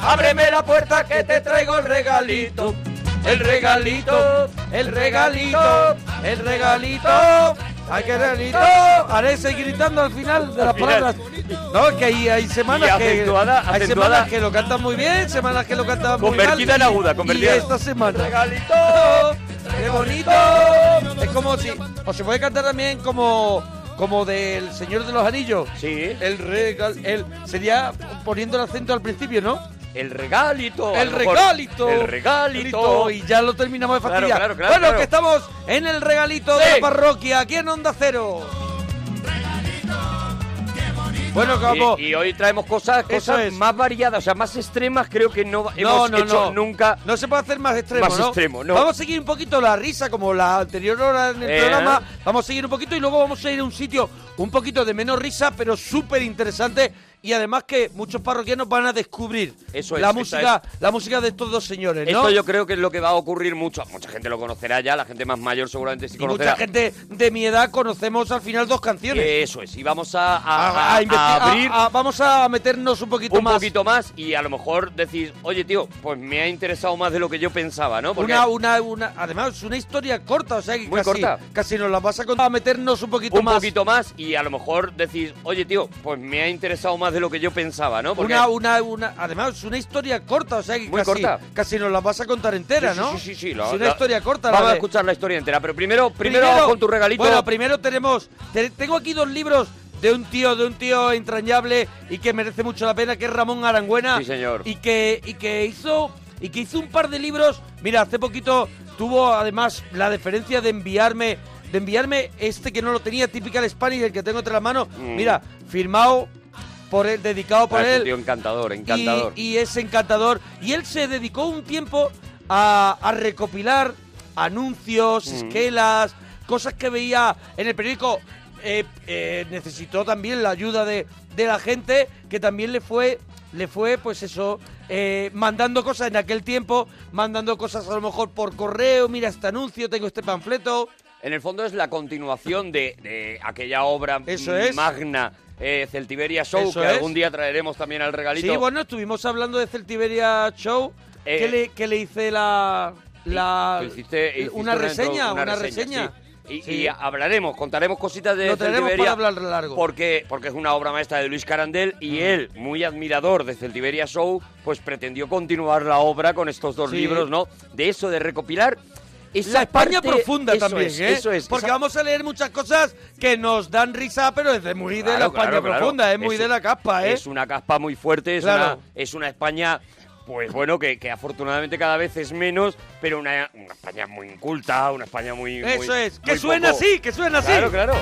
Ábreme la puerta que te traigo el regalito. El regalito, el regalito, el regalito. ¡Ay, qué regalito! Haré seguir gritando al final de las palabras. No, es que hay, hay semanas Y que acentuada, hay acentuada. semanas que lo cantan muy bien, semanas que lo cantan muy mal. Convertida en aguda, convertida Y esta semana. Regalito. ¡Qué bonito! Es como si. O se puede cantar también como. Como del Señor de los Anillos. Sí. El regal. El, sería poniendo el acento al principio, ¿no? El regalito. El regalito. El regalito. Y ya lo terminamos de fastidiar. claro, claro, bueno, que estamos en el regalito de la parroquia, aquí en Onda Cero. Bueno, vamos. Y, y hoy traemos cosas, cosas es. más variadas, o sea, más extremas creo que no, No, hemos no, hecho no. nunca. No se puede hacer más extremo, Más ¿no? extremo, no. Vamos a seguir un poquito la risa, como la anterior hora en el Eh. programa. Vamos a seguir un poquito y luego vamos a ir a un sitio un poquito de menos risa, pero súper interesante. Y además que muchos parroquianos van a descubrir Eso es, la música, la música de estos dos señores, ¿no? Esto yo creo que es lo que va a ocurrir mucho. Mucha gente lo conocerá ya, la gente más mayor seguramente sí y conocerá. mucha gente de mi edad conocemos al final dos canciones. Eso es, y vamos a, a- abrir vamos a meternos un poquito un más. poquito más y a lo mejor decís, oye tío, pues me ha interesado más de lo que yo pensaba, ¿no? Porque Una, una, una, además, es una historia corta, o sea que Muy casi, corta. casi nos la vas a contar, a meternos un poquito un más. poquito más y a lo mejor decís, oye tío, pues me ha interesado más de lo que yo pensaba, ¿no? Porque Una, una, una, además, es una historia corta, o sea que Muy casi, corta. casi nos la vas a contar entera, Sí, ¿no? Sí, sí, sí. sí, lo- es una historia corta. Vamos la a escuchar la historia entera, pero primero, primero, con tu regalito. Bueno, primero tenemos, te- tengo aquí dos libros de un tío, de un tío entrañable y que merece mucho la pena, que es Ramón Arangüena. Sí, señor. Y que, y que hizo, y que hizo un par de libros. Mira, hace poquito tuvo además la deferencia de enviarme, de enviarme este que no lo tenía, Typical Spanish, el que tengo entre las manos. Mm. Mira, firmado por él, dedicado por Ah, él. tío encantador, encantador. Y, y es encantador. Y él se dedicó un tiempo a, a recopilar anuncios, Mm. esquelas, cosas que veía en el periódico. Eh, eh, necesitó también la ayuda de, de la gente que también le fue, le fue pues eso, eh, mandando cosas en aquel tiempo, mandando cosas a lo mejor por correo, mira este anuncio, tengo este panfleto. En el fondo es la continuación de, de aquella obra Eso es. magna, eh, Celtiberia Show, Eso que es. algún día traeremos también al regalito. Sí, bueno, estuvimos hablando de Celtiberia Show, Eh, que, le, hice la... la Hiciste- hiciste una reseña, una reseña. sí. Y, Sí. y hablaremos, contaremos cositas de Lo Celtiberia. para hablar largo. Porque, porque es una obra maestra de Luis Carandel y él, muy admirador de Celtiberia Show, pues pretendió continuar la obra con estos dos Sí. libros, ¿no? De eso, de recopilar esa la España parte- profunda eso también, es, ¿eh? Eso es. Porque esa- vamos a leer muchas cosas que nos dan risa, pero es de muy de la España claro, claro. profunda, es muy Es- de la capa, ¿eh? Es una caspa muy fuerte, es, una, es una España, pues bueno, que, que afortunadamente cada vez es menos, pero una, una España muy inculta, una España muy... muy- Eso es, que suena poco- así, que suena así. Claro, claro.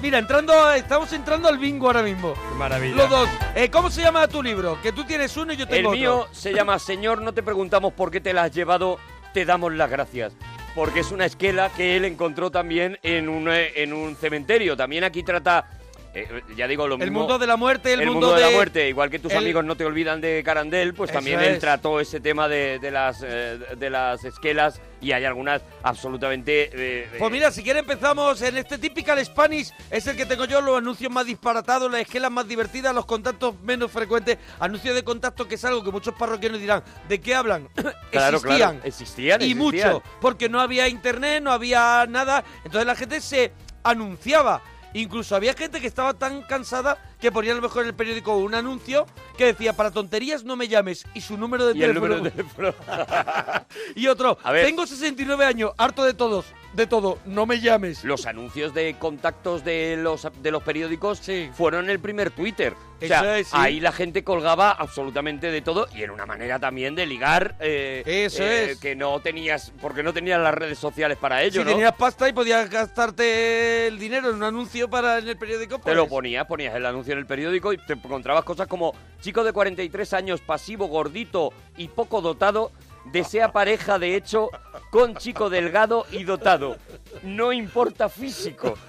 Mira, entrando, estamos entrando al bingo ahora mismo. Qué maravilla. Los dos. Eh, ¿Cómo se llama tu libro? Que tú tienes uno y yo El tengo mío otro. se llama Señor, no te preguntamos por qué te la has llevado, te damos las gracias. Porque es una esquela que él encontró también en un, eh, en un cementerio. También aquí trata, eh, ya digo, lo El mismo. mundo de la muerte, el, el mundo, mundo de, la muerte, igual que tus el- amigos no te olvidan de Carandel, pues Eso también él es. trató ese tema de, de las eh, de las esquelas y hay algunas absolutamente eh, Pues mira, si quieres empezamos en este Typical Spanish, es el que tengo yo, los anuncios más disparatados, las esquelas más divertidas, los contactos menos frecuentes, anuncios de contacto que es algo que muchos parroquianos dirán, ¿de qué hablan? Claro, existían. claro, existían, Y existían. mucho, porque no había internet, no había nada, entonces la gente se anunciaba. Incluso había gente que estaba tan cansada que ponía a lo mejor en el periódico un anuncio que decía, para tonterías no me llames, y su número de y el teléfono. número de teléfono. Y otro, tengo 69 años, harto de todos, de todo, no me llames. los anuncios de contactos de los de los periódicos fueron el primer Twitter. O sea, es, sí. ahí la gente colgaba absolutamente de todo y era una manera también de ligar. eh, Eso eh, es. Que no tenías, porque no tenías las redes sociales para ello, si ¿no? tenías pasta y podías gastarte el dinero en un anuncio para en el periódico, Te pues... lo ponías, ponías el anuncio en el periódico y te encontrabas cosas como chico de 43 años, pasivo, gordito y poco dotado, desea pareja de hecho con chico delgado y dotado. No importa físico.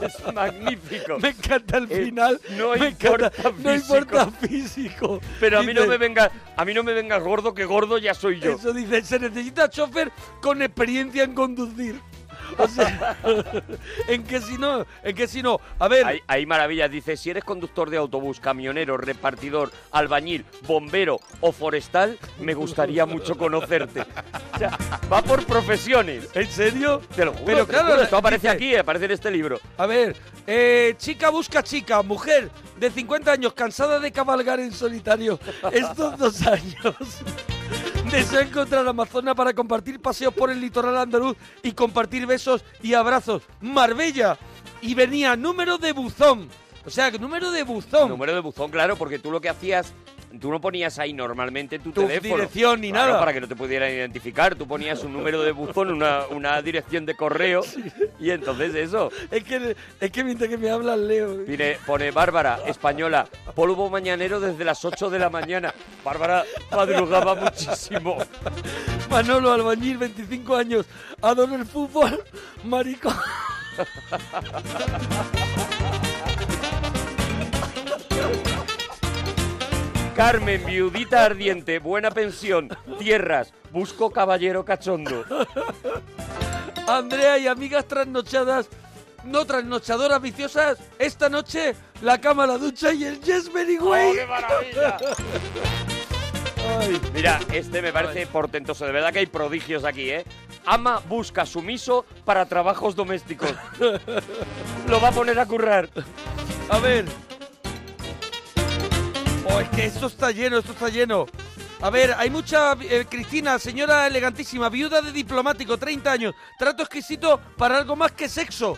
Es magnífico. Me encanta el Eh, final. no me importa encanta, No físico. importa físico. Pero a mí no me venga, a mí no me vengas gordo, que gordo ya soy yo. Eso dice, se necesita chofer con experiencia en conducir. O sea, en que si no, en que si no. A ver, Hay, hay maravillas. Dice, si eres conductor de autobús, camionero, repartidor, albañil, bombero o forestal, me gustaría mucho conocerte. O sea, va por profesiones. ¿en serio? Te lo juro. Pero te lo claro, juro, esto aparece dice- aquí, aparece en este libro. A ver, eh, chica busca chica, mujer de 50 años, cansada de cabalgar en solitario estos dos años. Desea encontrar Amazona para compartir paseos por el litoral andaluz y compartir besos y abrazos. Marbella. Y venía número de buzón. O sea, número de buzón. Número de buzón, claro, porque tú lo que hacías, tú no ponías ahí normalmente tu, Tu teléfono. dirección ni Claro, nada. Para que no te pudieran identificar. Tú ponías un número de buzón, una, una dirección de correo, y entonces eso. Es que, es que mientras que me hablas, leo. Mire, pone Bárbara, española, polvo mañanero desde las 8 de la mañana. Bárbara madrugaba muchísimo. Manolo Albañil, 25 años. Adoro el fútbol. Marico. Carmen, viudita ardiente, buena pensión, tierras, busco caballero cachondo. Andrea y amigas trasnochadas, no trasnochadoras viciosas, esta noche la cama, la ducha y el Yes Very Way. ¡Oh, qué maravilla! Ay, Mira, este me parece portentoso. De verdad que hay prodigios aquí, ¿eh? Ama busca sumiso para trabajos domésticos. Lo va a poner a currar. a ver. Oh, es que esto está lleno, esto está lleno. A ver, hay mucha... eh, Cristina, señora elegantísima, viuda de diplomático, 30 años. Trato exquisito para algo más que sexo.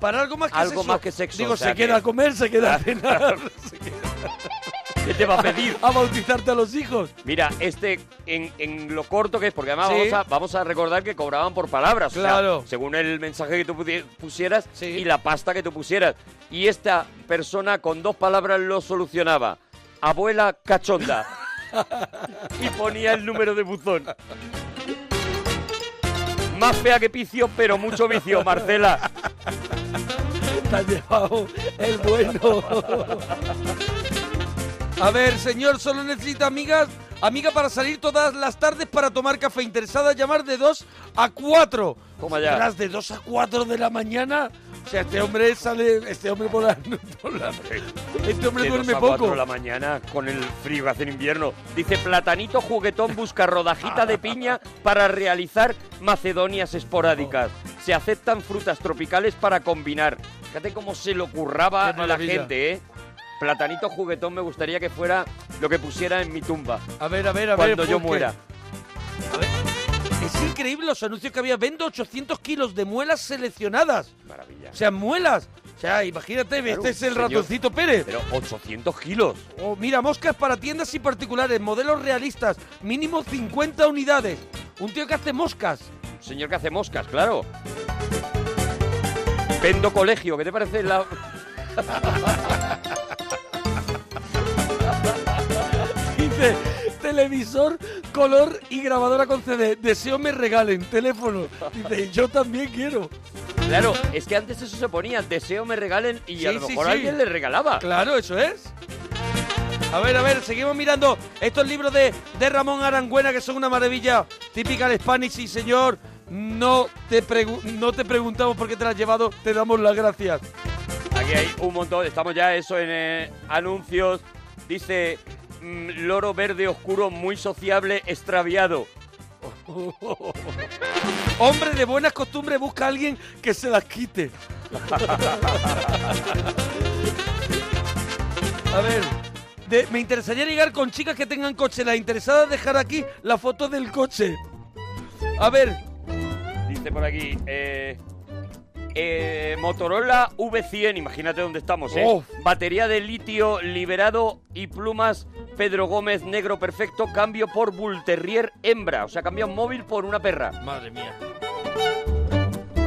Para algo más que Algo sexo. más que sexo, Digo, o sea se que- queda a comer, se queda a cenar. ¿Qué te va a pedir? a bautizarte a los hijos. Mira, este, en, en lo corto que es, porque además Sí. vamos, a, vamos a recordar que cobraban por palabras. o sea, Claro. según el mensaje que tú pudi- pusieras y la pasta que tú pusieras. Y esta persona con dos palabras lo solucionaba. Abuela cachonda. y ponía el número de buzón. Más fea que picio, pero mucho vicio, Marcela. Te llevado el bueno. A ver, señor, solo necesita amigas. Amiga para salir todas las tardes para tomar café. Interesada llamar de 2 a 4. Toma ya. De 2 a 4 de la mañana. O sea, este hombre sale. Este hombre por la. por la- este hombre De duerme dos a cuatro poco. de la mañana con el frío hace en invierno. Dice, platanito juguetón busca rodajita de piña para realizar macedonias esporádicas. Se aceptan frutas tropicales para combinar. Fíjate cómo se lo curraba Qué la gente, ¿eh? Platanito juguetón me gustaría que fuera lo que pusiera en mi tumba. A ver, a ver, a ver. Cuando yo porque- muera. Es increíble los anuncios que había. Vendo 800 kilos de muelas seleccionadas. Maravilla. O sea, muelas. O sea, imagínate, este es el señor. ratoncito Pérez. Pero 800 kilos. Oh, mira, moscas para tiendas y particulares, modelos realistas, mínimo 50 unidades. Un tío que hace moscas. Un señor que hace moscas, claro. Vendo colegio, ¿qué te parece la...? televisor, color y grabadora con CD. Deseo me regalen, teléfono. Dice, yo también quiero. Claro, es que antes eso se ponía, deseo me regalen y a Sí, lo sí, mejor sí. alguien le regalaba. Claro, eso es. A ver, a ver, seguimos mirando estos libros de, de Ramón Arangüena que son una maravilla típica de Spanish, sí señor. No te, pregu- no te preguntamos por qué te la has llevado, te damos las gracias. Aquí hay un montón, estamos ya eso en eh, anuncios. Dice loro verde oscuro muy sociable extraviado. Hombre de buenas costumbres busca a alguien que se las quite. A ver, de- me interesaría ligar con chicas que tengan coche. La interesada dejar aquí la foto del coche. A ver, Dice por aquí eh, eh, Motorola V100, imagínate dónde estamos, ¿eh? Oh. Batería de litio liberado y plumas Pedro Gómez negro perfecto, cambio por Bull Terrier hembra, o sea, cambia un móvil por una perra. Madre mía.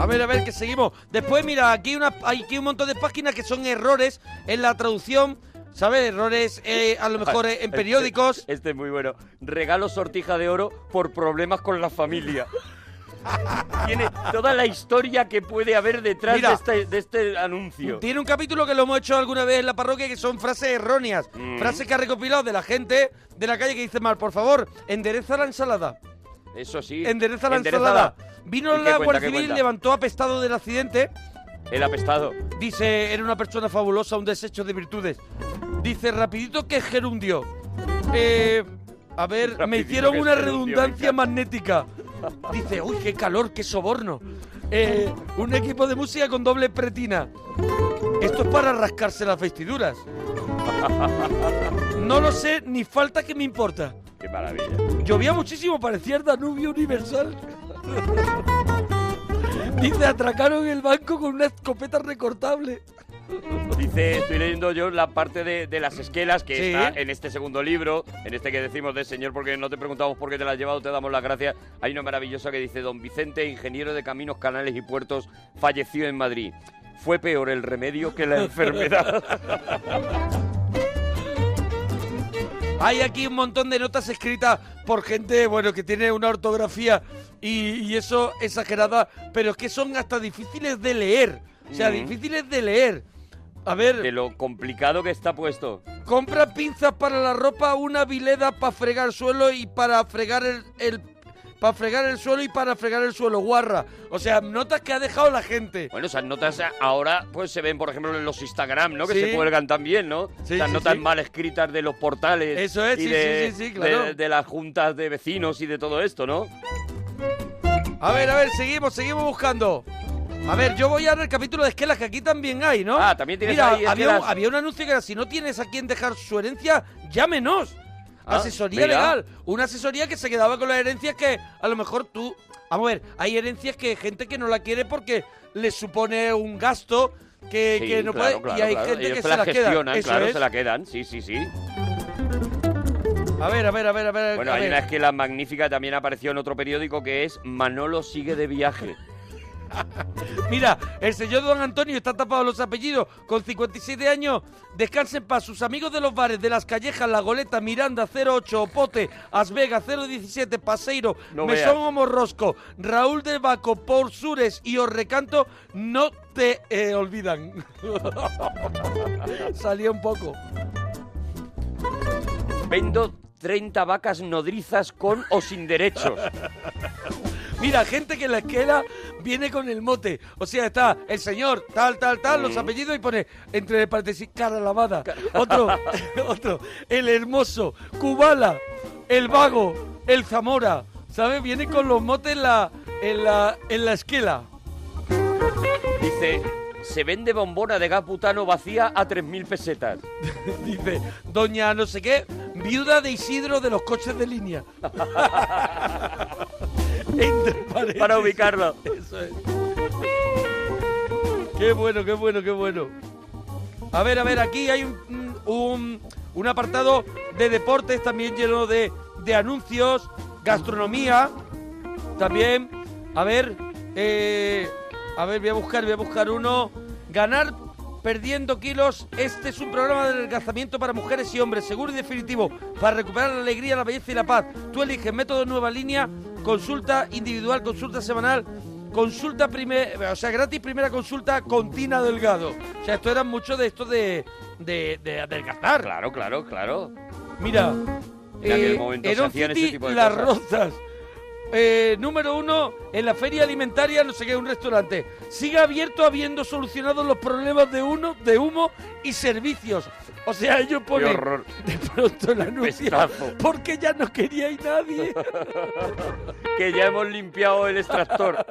A ver, a ver, que seguimos. Después, mira, aquí una, hay aquí un montón de páginas que son errores en la traducción. ¿Sabes? Errores eh, a lo mejor eh, en periódicos. Este, este es muy bueno. Regalo sortija de oro por problemas con la familia. Tiene toda la historia que puede haber detrás Mira. de, este, de este anuncio. Tiene un capítulo que lo hemos hecho alguna vez en la parroquia que son frases erróneas. Mm. Frases que ha recopilado de la gente de la calle que dice mal, por favor, endereza la ensalada. Eso sí. Endereza la ensalada. la- Vino ¿Y qué la Guardia Civil, levantó apestado del accidente. El apestado. Dice, era una persona fabulosa, un desecho de virtudes. Dice, rapidito que gerundio. Eh, a ver, me Rapidito hicieron que una gerundio, me redundancia magnética. Dice, uy, qué calor, qué soborno. Eh, un equipo de música con doble pretina. Esto es para rascarse las vestiduras. No lo sé, ni falta que me importa. Qué maravilla. Llovía muchísimo, parecía el Danubio Universal. Dice, atracaron el banco con una escopeta recortable. Dice, estoy leyendo yo la parte de, de las esquelas que Sí. está en este segundo libro, en este que decimos de señor porque no te preguntamos por qué te la has llevado, te damos las gracias. Hay una maravillosa que dice, don Vicente, ingeniero de caminos, canales y puertos, falleció en Madrid. Fue peor el remedio que la enfermedad. Hay aquí un montón de notas escritas por gente, bueno, que tiene una ortografía y, y eso exagerada, pero es que son hasta difíciles de leer. O sea, Mm. difíciles de leer. A ver, de lo complicado que está puesto. compra pinzas para la ropa, una vileda para fregar el suelo y para fregar el, el para fregar el suelo y para fregar el suelo, guarra. O sea, notas que ha dejado la gente. Bueno, esas notas ahora pues se ven, por ejemplo, en los Instagram, ¿no? Que Sí. se cuelgan también, ¿no? Sí, notas mal escritas de los portales. Eso es, y sí, de, sí, sí, sí, claro. de, de las juntas de vecinos y de todo esto, ¿no? A ver, a ver, seguimos, seguimos buscando. A ver, yo voy a ver el capítulo de esquelas que aquí también hay, ¿no? Ah, también tienes Mira, ahí había un, esquelas. había un anuncio que era, si no tienes a quien dejar su herencia, llámenos. Ah, asesoría mira. legal. Una asesoría que se quedaba con las herencias que a lo mejor tú... Vamos a ver, hay herencias que gente que no la quiere porque le supone un gasto que, Sí, que no claro, puede... claro, y hay claro. gente Ellos que se la queda. gestionan, Eso claro, es. se la quedan, sí, sí, sí. A ver, a ver, a ver, a ver. Bueno, a hay ver. una esquela magnífica también apareció en otro periódico que es Manolo sigue de viaje. Mira, el señor Don Antonio está tapado los apellidos con 57 años. Descansen para sus amigos de los bares de Las Callejas, La Goleta, Miranda 08, Opote, Asvega 017, Paseiro, No Mesón veas. Homo Rosco, Raúl del Baco, Por Sures y Os Recanto no te eh, olvidan. Salía un poco. Vendo 30 vacas nodrizas con o sin derechos. Mira, gente que en la esquela viene con el mote. O sea, está el señor, tal, tal, tal, los apellidos y pone entre paréntesis cara lavada. Otro, otro, el hermoso, Cubala, el vago, el Zamora. ¿Sabes? Viene con los motes en la, en la, en la esquela. Dice, se vende bombona de gas butano vacía a 3.000 pesetas. Dice, doña no sé qué, viuda de Isidro de los coches de línea. Entre. Para ubicarlo. Eso es. Qué bueno, qué bueno, qué bueno. A ver, a ver, aquí hay un, un, un apartado de deportes también lleno de, de anuncios, gastronomía, también. A ver, eh, a ver, voy a buscar, voy a buscar uno. Ganar perdiendo kilos. Este es un programa de adelgazamiento para mujeres y hombres, seguro y definitivo, para recuperar la alegría, la belleza y la paz. Tú eliges método nueva línea, consulta individual, consulta semanal. Consulta primera, o sea, gratis primera consulta con Tina Delgado. O sea, esto era mucho de esto de, de, de adelgazar. Claro, claro, claro. Mira, En aquel eh, momento se hacían ese tipo de Las cosas. Rozas. Eh, número uno, en la feria alimentaria, no sé qué, un restaurante. Sigue abierto habiendo solucionado los problemas de uno, de humo y servicios. O sea, ellos ponen horror. de pronto el anuncio Pestazo. porque ya no quería ir nadie. Que ya hemos limpiado el extractor.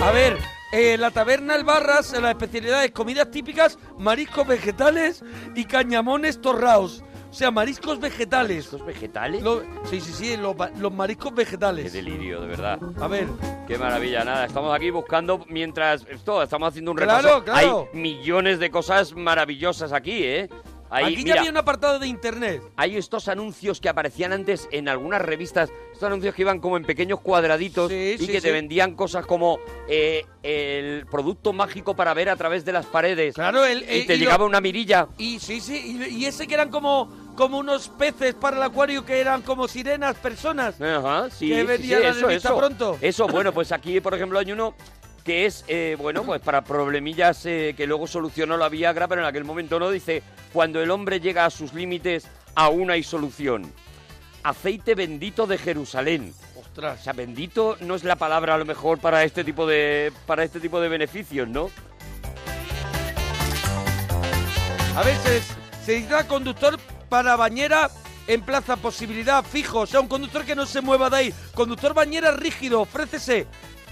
A ver, eh, la taberna El Barras, las especialidades, comidas típicas, mariscos vegetales y cañamones torraos. O sea, mariscos vegetales. ¿Estos vegetales? Lo- sí, sí, sí, los, mariscos Qué vegetales. delirio, de verdad. A ver, Qué maravilla, nada. Estamos aquí buscando mientras esto, estamos haciendo un Claro, repaso. claro. Hay millones de cosas maravosas aquí, ¿eh? Hay, aquí mira, ya había un apartado de internet. hay estos anuncios que aparecían antes en algunas revistas, estos anuncios que iban como en pequeños cuadraditos Sí, y sí, que te sí. vendían cosas como eh, el producto mágico para ver a través de las paredes. Claro, el, y eh, te lo- llegaba una mirilla. Y sí, sí, y, y ese que eran como, como unos peces para el acuario que eran como sirenas, personas. Ajá, sí, Que sí, venía sí, la eso, pronto. Eso, bueno, pues aquí, por ejemplo, hay uno que es, eh, bueno, pues para problemillas eh, que luego solucionó la Viagra, pero en aquel momento no, dice, cuando el hombre llega a sus límites, aún hay solución. aceite bendito de Jerusalén. O Ostras. sea, bendito no es la palabra a lo mejor para este tipo de para este tipo de beneficios, ¿no? A veces se necesita conductor para bañera en plaza posibilidad fijo. O sea, un conductor que no se mueva de ahí. Conductor bañera rígido, ofrécese.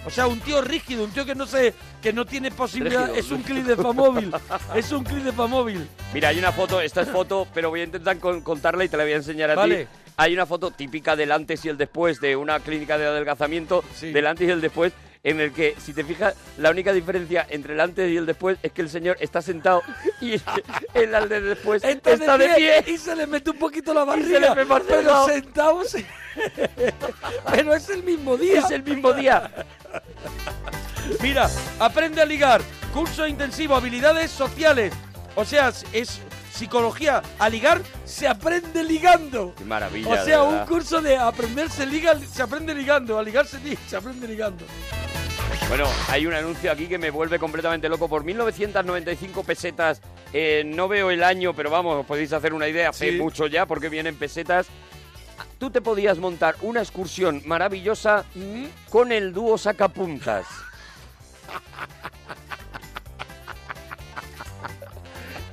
O sea, un tío rígido, un tío que no se, que no tiene posibilidad. Rígido, es un clip de Famóvil. es un clip de Famóvil. Mira, hay una foto, esta es foto, pero voy a intentar con- contarla y te la voy a enseñar a Vale. ti. Hay una foto típica del antes y el después de una clínica de adelgazamiento, Sí. del antes y el después, en el que, si te fijas, la única diferencia entre el antes y el después es que el señor está sentado y el al de después Está, está de pie. y se le mete un poquito la se barriga. más pero sentado. se- pero es el mismo día. Es el mismo día. Mira, aprende a ligar. Curso intensivo, habilidades sociales. O sea, es psicología. A ligar se aprende ligando. Qué maravilla. O sea, un curso de aprenderse liga, se aprende ligando. A ligarse li- se aprende ligando. Bueno, hay un anuncio aquí que me vuelve completamente loco. Por 1995 pesetas, eh, no veo el año, pero vamos, os podéis hacer una idea, hace Sí. mucho ya, porque vienen pesetas. Tú te podías montar una excursión maravillosa Mm. con el dúo sacapuntas.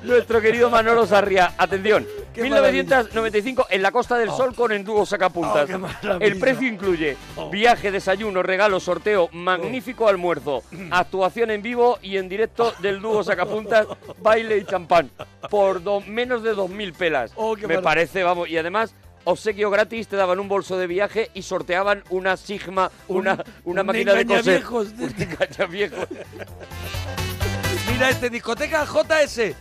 Nuestro querido Manolo Sarria, atención, Qué 1995 en la Costa del Sol con el dúo sacapuntas. Oh, el precio incluye Oh. viaje, desayuno, regalo, sorteo, magnífico almuerzo, actuación en vivo y en directo del dúo sacapuntas, baile y champán por do- menos de 2.000 pelas. Oh, Me maravilla. parece, vamos, y además obsequio gratis, te daban un bolso de viaje y sorteaban una Sigma, Un- una, una un máquina de coser. engañaviejos. Un. Mira, este discoteca JS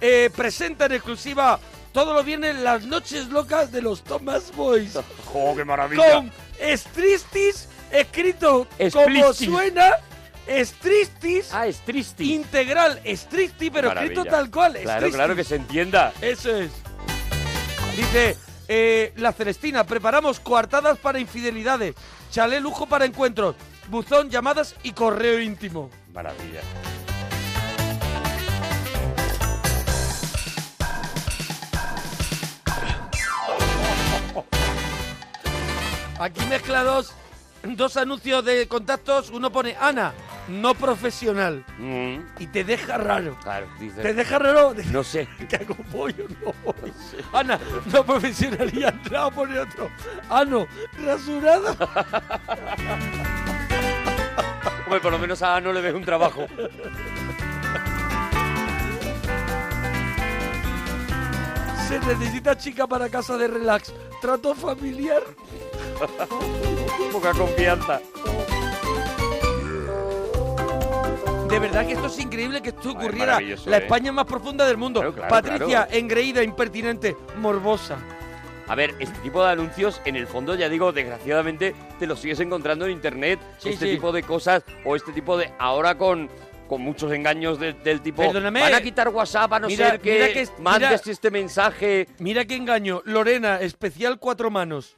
eh, presenta en exclusiva todos los viernes las noches locas de los Thomas Boys. ¡Jo, qué maravilla! con Stristis escrito como suena. Stristis Ah, es tristi. integral. Stristi, pero escrito tal cual. Claro, claro, que se entienda. Eso es. Dice eh, la Celestina, preparamos coartadas para infidelidades, chalé lujo para encuentros, buzón, llamadas y correo íntimo. Maravilla. Aquí mezcla dos, dos anuncios de contactos. Uno pone Ana, no profesional. Mm, Y te deja raro. claro, dice. Te deja raro. No sé. ¿Qué hago pollo? No. Ana, no profesional. Y Andrea pone otro. Ano, rasurado. Hombre, por lo menos a no le ves un trabajo. Se necesita chica para casa de relax. Trato familiar. Poca confianza. De verdad que esto es increíble que esto ocurriera. La ¿eh? España más profunda del mundo. Claro, claro, Patricia, claro. engreída, impertinente, morbosa. A ver, este tipo de anuncios, en el fondo, ya digo, desgraciadamente, te los sigues encontrando en internet. Sí, este sí. tipo de cosas, o este tipo de. Ahora con. Con muchos engaños de- del tipo. Perdóname. Van a quitar WhatsApp a no Mira- ser que, mira que es- mandes mira- este mensaje Mira qué engaño. Lorena, especial cuatro manos.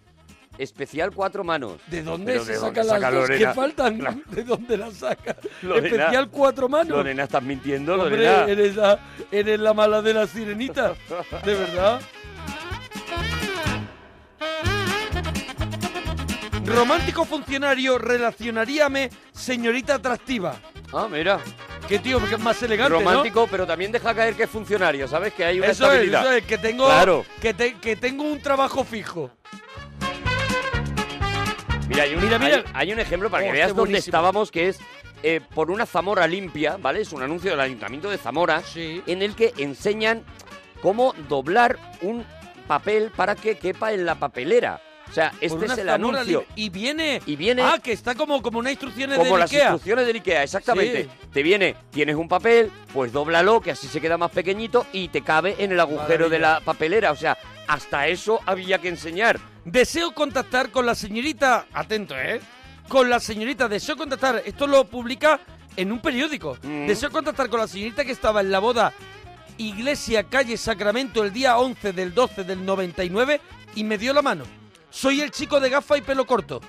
especial cuatro manos. ¿De dónde Pero se ¿de sacan dónde las saca dos Lorena? que faltan? Claro. ¿De dónde las saca? Lorena. Especial cuatro manos. Lorena, estás mintiendo, Hombre, Lorena. eres la, eres la mala de la sirenita. De verdad. Romántico funcionario, relacionaríame, señorita atractiva. Ah, mira. Qué tío, que es más elegante, ¿no? Romántico, pero también deja caer que es funcionario, ¿sabes? Que hay una Eso es, estabilidad. eso es, que tengo, Claro. que, te- que tengo un trabajo fijo. Mira, hay un, Mira, mira. hay- hay un ejemplo para Oh, que este veas dónde buenísimo. estábamos, que es eh, por una Zamora limpia, ¿vale? Es un anuncio del Ayuntamiento de Zamora, Sí. en el que enseñan cómo doblar un papel para que quepa en la papelera. O sea, este una es el anuncio. Y viene... Y viene Ah, que está como, como unas instrucciones como de las Ikea. instrucciones del Ikea, exactamente. Sí. Te viene, tienes un papel, pues dóblalo, que así se queda más pequeñito y te cabe en el agujero de la papelera. O sea, hasta eso había que enseñar. Deseo contactar con la señorita... Atento, ¿eh? Con la señorita, deseo contactar... Esto lo publica en un periódico. Mm. Deseo contactar con la señorita que estaba en la boda Iglesia Calle Sacramento el día 11 del 12 del 99 y me dio la mano. Soy el chico de gafa y pelo corto.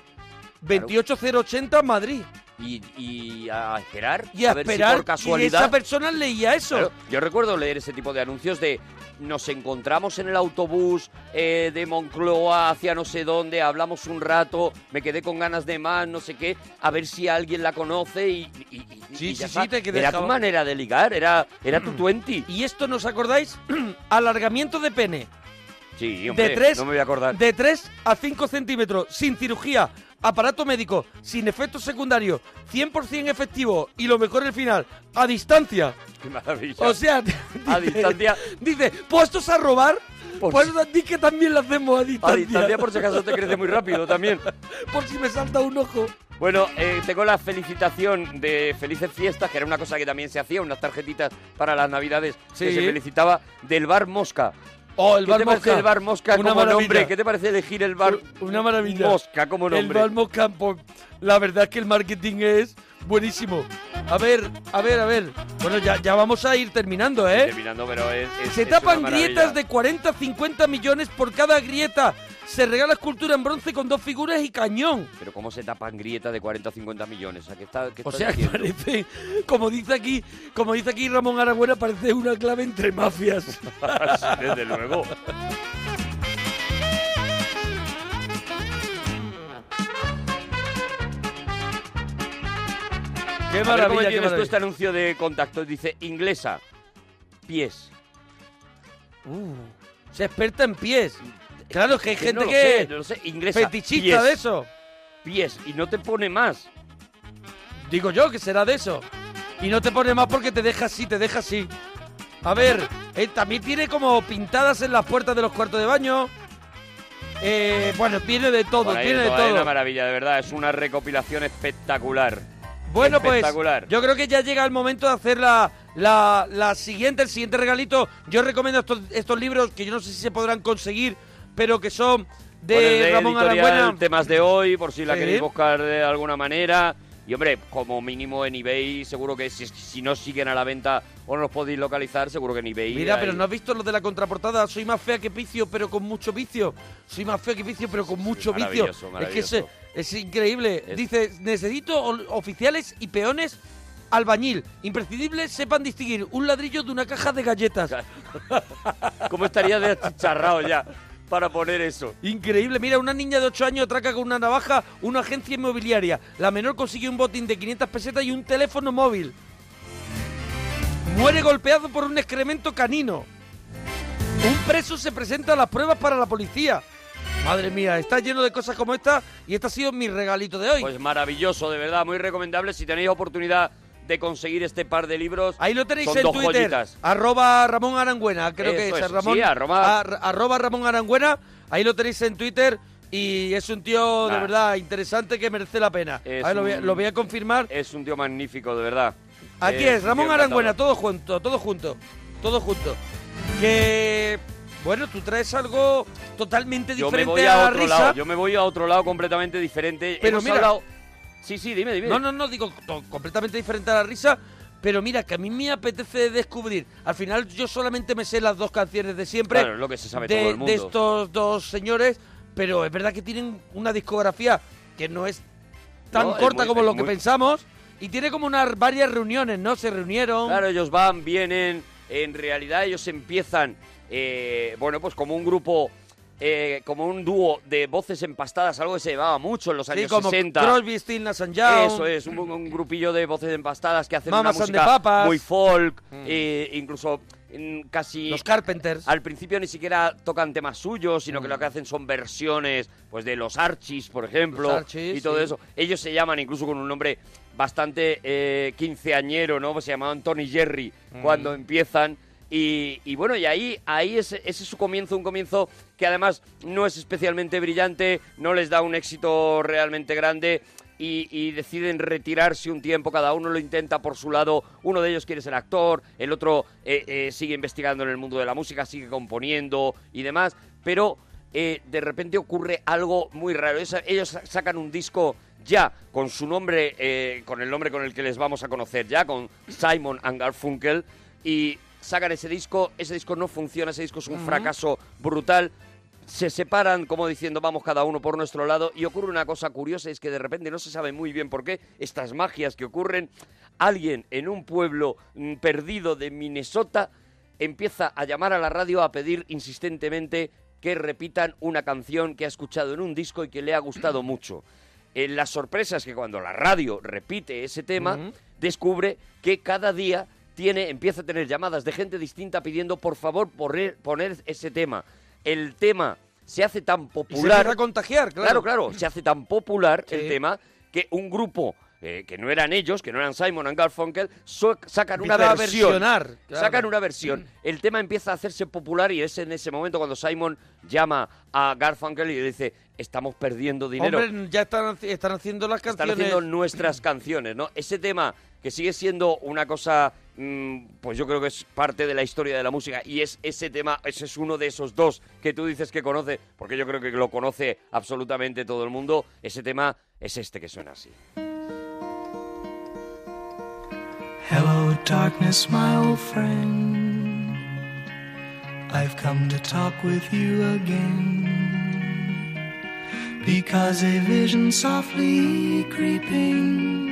28080 Madrid. Y, y a esperar. Y a, ver si por casualidad. esa persona leía eso. Claro, yo recuerdo leer ese tipo de anuncios de nos encontramos en el autobús eh, de Moncloa hacia no sé dónde, hablamos un rato, me quedé con ganas de más, no sé qué, a ver si alguien la conoce y, y- y- Sí, y sí, sí, te Era tu manera de ligar, era, era tu twenty. Y esto, ¿nos acordáis? Alargamiento de pene. Sí, hombre, de 3 no me voy a acordar. de 3 a 5 centímetros, sin cirugía, aparato médico, sin efectos secundarios, 100% efectivo y lo mejor el final, a distancia. Qué maravilla. O sea, A dice- distancia. Dice, puestos a robar, Por pues di que también lo hacemos a a distancia. distancia por si acaso te crece muy rápido también. Por si me salta un ojo. Bueno, eh, tengo la felicitación de Felices Fiestas, que era una cosa que también se hacía, unas tarjetitas para las Navidades que se felicitaba del bar Mosca. Oh, el ¿Qué bar te parece Mosca. el bar Mosca Una como maravilla. nombre? ¿Qué te parece elegir el bar Una maravilla. Mosca como El nombre? bar Mosca, pues, la verdad es que el marketing es buenísimo. A ver, a ver, a ver. Bueno, ya, ya vamos a ir terminando, ¿eh? Terminando, pero es, es- Se es tapan maravilla. grietas de 40 50 millones por cada grieta. Se regala escultura en bronce con dos figuras y cañón. Pero ¿cómo se tapan grietas de 40 o 50 millones? O sea, ¿qué está, qué O estás sea, que diciendo? parece, como dice aquí, como dice aquí Ramón Aragüena, parece una clave entre mafias. Sí, Desde luego. Qué maravilla, cómo qué tienes tú este anuncio de contacto. Dice, inglesa, pies. Uh, se experta en pies. Claro, que hay Que gente no que sé, no lo sé, inglesa, fetichista pies, de eso. Pies, y no te pone más. Digo yo que será de eso. Y no te pone más porque te deja así, te deja así. A ver, eh, también tiene como pintadas en las puertas de los cuartos de baño. Eh, bueno, viene de todo, viene de todo, es una maravilla, de verdad. Es una recopilación espectacular. Bueno, pues Espectacular. yo creo que ya llega el momento de hacer la, la, la siguiente, el siguiente regalito. Yo recomiendo estos, estos libros que yo no sé si se podrán conseguir, pero que son de, Bueno, de Ramón temas de hoy, por si la Sí. queréis buscar de alguna manera. Y hombre, como mínimo en eBay, seguro que si, si no siguen a la venta o no los podéis localizar, seguro que en eBay. Mira, hay- pero ¿no has visto lo de la contraportada? Soy más fea que vicio, pero con mucho vicio. Soy más fea que vicio, pero con mucho vicio. maravilloso, Es que es, maravilloso. es increíble. Es- Dice, necesito oficiales y peones albañil. Imprescindible sepan distinguir un ladrillo de una caja de galletas. ¿Cómo estaría de achicharrado ya para poner eso? Increíble, mira, una niña de 8 años atraca con una navaja una agencia inmobiliaria. La menor consigue un botín de 500 pesetas y un teléfono móvil. Muere golpeado por un excremento canino. Un preso se presenta a las pruebas para la policía. Madre mía, está lleno de cosas como esta y este ha sido mi regalito de hoy. Pues maravilloso, de verdad, muy recomendable. Si tenéis oportunidad de conseguir este par de libros, Ahí lo tenéis son en dos Twitter, joyitas. arroba Ramón Arangüena, creo que Eso es, es, Ramón, sí, arroba- ar- arroba Ramón Arangüena, ahí lo tenéis en Twitter y es un tío de Nah. verdad interesante que merece la pena. Es A ver, lo, voy a, un- lo voy a confirmar. Es un tío magnífico, de verdad. Aquí Eh, es, Ramón tío Arangüena, encantador. todo junto, todo junto, todo junto. Que, bueno, tú traes algo totalmente Yo me diferente voy a, a la otro risa. lado, yo me voy a otro lado completamente diferente. Pero Hemos mira- hablado- Sí, sí, dime, dime. No, no, no, digo to- completamente diferente a la risa. Pero mira, que a mí me apetece descubrir. Al final yo solamente me sé las dos canciones de siempre. Claro, es lo que se sabe de, todo el mundo. de estos dos señores. Pero es verdad que tienen una discografía que no es tan No, es corta muy- como es lo que muy- pensamos. Y tiene como unas varias reuniones, ¿no? Se reunieron. Claro, ellos van, vienen. En realidad ellos empiezan, eh, bueno, pues como un grupo, eh, como un dúo de voces empastadas, algo que se llevaba mucho en los años como 60. Crosby, Stills, Nash and Young. Eso es, un, un grupillo de voces empastadas que hacen Mamas una and the música Papas. muy folk, Mm. eh, incluso mm, casi... Los Carpenters. Al principio ni siquiera tocan temas suyos, sino que Mm. lo que hacen son versiones, pues de los Archies, por ejemplo, Los Archies, y todo sí. eso. Ellos se llaman incluso con un nombre bastante eh, quinceañero, ¿no? Pues se llamaban Tony Jerry Mm. cuando empiezan. Y, y bueno, y ahí, ahí ese, ese es su comienzo, un comienzo que además no es especialmente brillante, no les da un éxito realmente grande y, y deciden retirarse un tiempo, cada uno lo intenta por su lado, uno de ellos quiere ser actor, el otro eh, eh, sigue investigando en el mundo de la música, sigue componiendo y demás, pero eh, de repente ocurre algo muy raro. Ellos, sacan un disco ya con su nombre, con el nombre con el que les vamos a conocer ya, con Simon and Garfunkel, y sacan ese disco, ese disco no funciona, ese disco es un fracaso brutal, se separan como diciendo vamos cada uno por nuestro lado y ocurre una cosa curiosa, es que de repente no se sabe muy bien por qué estas magias que ocurren, alguien en un pueblo mm, perdido de Minnesota empieza a llamar a la radio a pedir insistentemente que repitan una canción que ha escuchado en un disco y que le ha gustado mucho. Eh, la sorpresa es que cuando la radio repite ese tema, descubre que cada día tiene, empieza a tener llamadas de gente distinta pidiendo por favor poner, poner ese tema. El tema se hace tan Y se popular. a contagiar, claro. Claro, claro, se hace tan popular Sí. el tema que un grupo eh, que no eran ellos, que no eran Simon and Garfunkel, so- sacan una versión. claro. Sacan una versión. El tema empieza a hacerse popular y es en ese momento cuando Simon llama a Garfunkel y le dice, estamos perdiendo dinero. Hombre, ya están, están haciendo las Están canciones. haciendo nuestras canciones, ¿no? Ese tema que sigue siendo una cosa, mm, pues yo creo que es parte de la historia de la música y es ese tema, ese es uno de esos dos que tú dices que conoce, porque yo creo que lo conoce absolutamente todo el mundo. Ese tema es este que suena así. Hello, darkness, my old friend. I've come to talk with you again. Because a vision softly creeping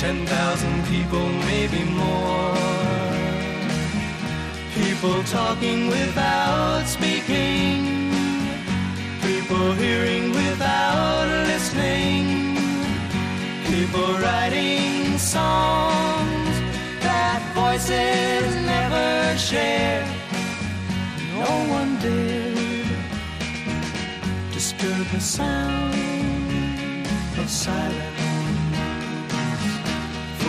ten thousand people, maybe more. People talking without speaking. People hearing without listening. People writing songs that voices never share. No one dared disturb the sound of silence.